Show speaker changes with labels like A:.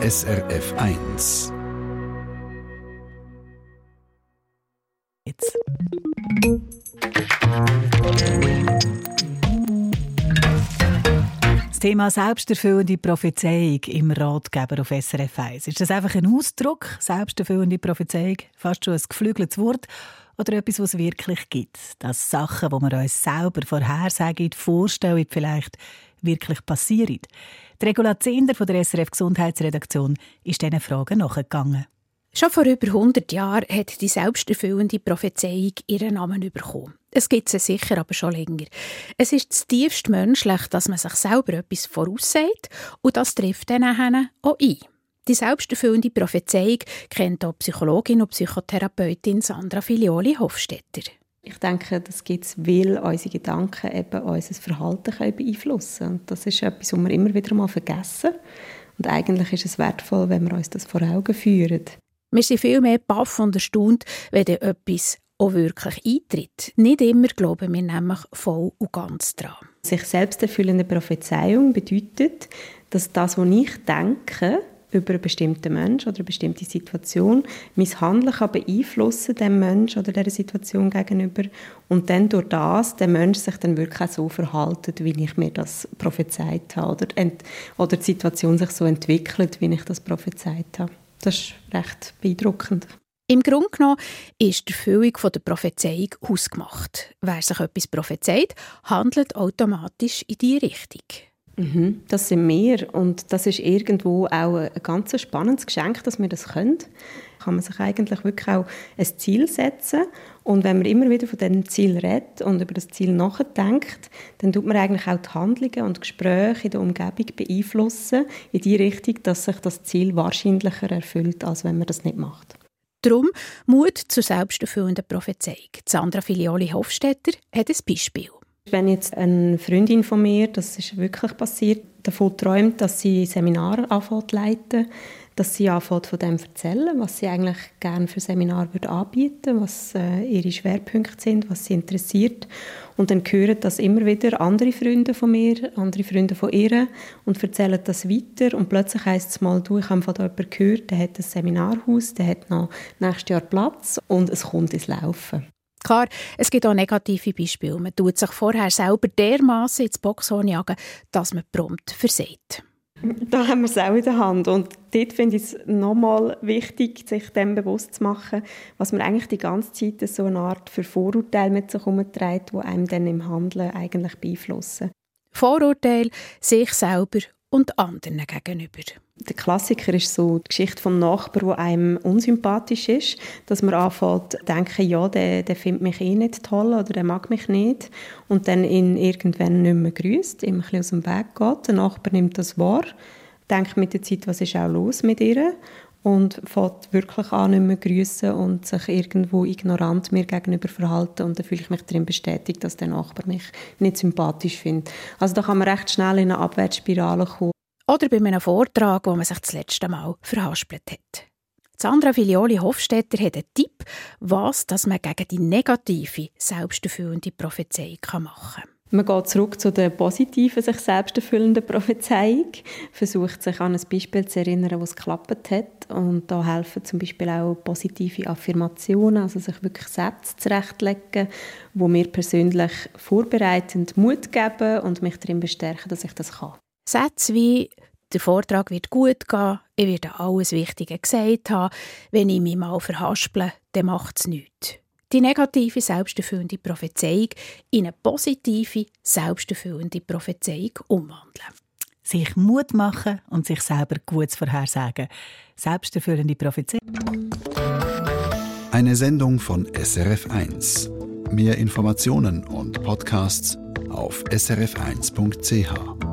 A: SRF 1.
B: Jetzt. Das Thema selbsterfüllende Prophezeiung im Ratgeber auf SRF 1. Ist das einfach ein Ausdruck, selbsterfüllende Prophezeiung, fast schon ein geflügeltes Wort, oder etwas, was es wirklich gibt? Dass Sachen, die wir uns selber vorhersagen, vorstellen, vielleicht wirklich passieren. Die Regula Zehnder von der SRF Gesundheitsredaktion ist diesen Fragen nachgegangen.
C: Schon vor über 100 Jahren hat die selbsterfüllende Prophezeiung ihren Namen bekommen. Es gibt sie sicher, aber schon länger. Es ist das tiefst menschlich, dass man sich selber etwas voraussagt und das trifft dann auch ein. Die selbsterfüllende Prophezeiung kennt auch Psychologin und Psychotherapeutin Sandra Filioli Hofstetter.
D: Ich denke, das gibt es, weil unsere Gedanken eben unser Verhalten können beeinflussen können. Und das ist etwas, was wir immer wieder mal vergessen. Und eigentlich ist es wertvoll, wenn wir uns das vor Augen führen.
C: Wir sind viel mehr baff und erstaunt, wenn dann etwas auch wirklich eintritt. Nicht immer glauben wir nämlich voll und ganz daran.
D: Sich selbst erfüllende Prophezeiung bedeutet, dass das, was ich denke, über einen bestimmten Menschen oder eine bestimmte Situation mein Handeln kann beeinflussen dem Menschen oder der Situation gegenüber und dann durch das der Mensch sich dann wirklich so verhaltet, wie ich mir das prophezeit habe oder, oder die Situation sich so entwickelt, wie ich das prophezeit habe. Das ist recht beeindruckend.
C: Im Grunde genommen ist die Erfüllung der Prophezeiung ausgemacht. Wer sich etwas prophezeit, handelt automatisch in diese Richtung.
D: Mhm, das sind wir und das ist irgendwo auch ein ganz spannendes Geschenk, dass wir das können. Kann man sich eigentlich wirklich auch ein Ziel setzen und wenn man immer wieder von diesem Ziel redet und über das Ziel nachdenkt, dann tut man eigentlich auch die Handlungen und Gespräche in der Umgebung beeinflussen in die Richtung, dass sich das Ziel wahrscheinlicher erfüllt, als wenn man das nicht macht.
C: Darum Mut zur selbsterfüllenden Prophezeiung. Sandra Filioli Hofstetter hat ein Beispiel.
D: Wenn jetzt eine Freundin von mir, das ist wirklich passiert, davon träumt, dass sie Seminare anfängt leiten, dass sie anfängt von dem erzählen, was sie eigentlich gerne für Seminare würde anbieten, was äh, ihre Schwerpunkte sind, was sie interessiert. Und dann hören das immer wieder andere Freunde von mir, andere Freunde von ihr und erzählen das weiter. Und plötzlich heisst es mal, du, ich habe von jemandem gehört, der hat ein Seminarhaus, der hat noch nächstes Jahr Platz und es kommt ins Laufen.
C: Klar, es gibt auch negative Beispiele. Man tut sich vorher selber dermaßen ins Boxhorn jagen, dass man prompt versagt.
D: Da haben wir es auch in der Hand. Und dort finde ich es nochmal wichtig, sich dem bewusst zu machen, was man eigentlich die ganze Zeit so eine Art für Vorurteile mit sich herumträgt, die einem dann im Handeln eigentlich beeinflussen.
C: Vorurteile sich selber und anderen gegenüber.
D: Der Klassiker ist so die Geschichte vom Nachbarn, der einem unsympathisch ist, dass man anfängt zu denken, ja, der, der findet mich eh nicht toll oder der mag mich nicht und dann ihn irgendwann nicht mehr grüßt, ihm ein bisschen aus dem Weg geht. Der Nachbar nimmt das wahr, denkt mit der Zeit, was ist auch los mit ihr und fängt wirklich an, nicht mehr grüßen und sich irgendwo ignorant mir gegenüber verhalten und dann fühle ich mich darin bestätigt, dass der Nachbar mich nicht sympathisch findet. Also da kann man recht schnell in eine Abwärtsspirale kommen.
C: Oder bei einem Vortrag, wo man sich das letzte Mal verhaspelt hat. Sandra Filioli Hofstetter hat einen Tipp, was dass man gegen die negative, selbsterfüllende Prophezeiung machen kann.
D: Man geht zurück zu der positiven, sich selbst erfüllenden Prophezeiung, versucht sich an ein Beispiel zu erinnern, was geklappt hat. Und da helfen zum Beispiel auch positive Affirmationen, also sich wirklich Sätze zurechtlegen, wo mir persönlich vorbereitend Mut geben und mich darin bestärken, dass ich das kann.
C: Sätze wie der Vortrag wird gut gehen, ich werde alles Wichtige gesagt haben, wenn ich mich mal verhasple, dann macht es nichts. Die negative, selbsterfüllende Prophezeiung in eine positive, selbsterfüllende Prophezeiung umwandeln.
B: Sich Mut machen und sich selber gut vorhersagen. Selbsterfüllende Prophezeiung.
A: Eine Sendung von SRF1. Mehr Informationen und Podcasts auf srf1.ch.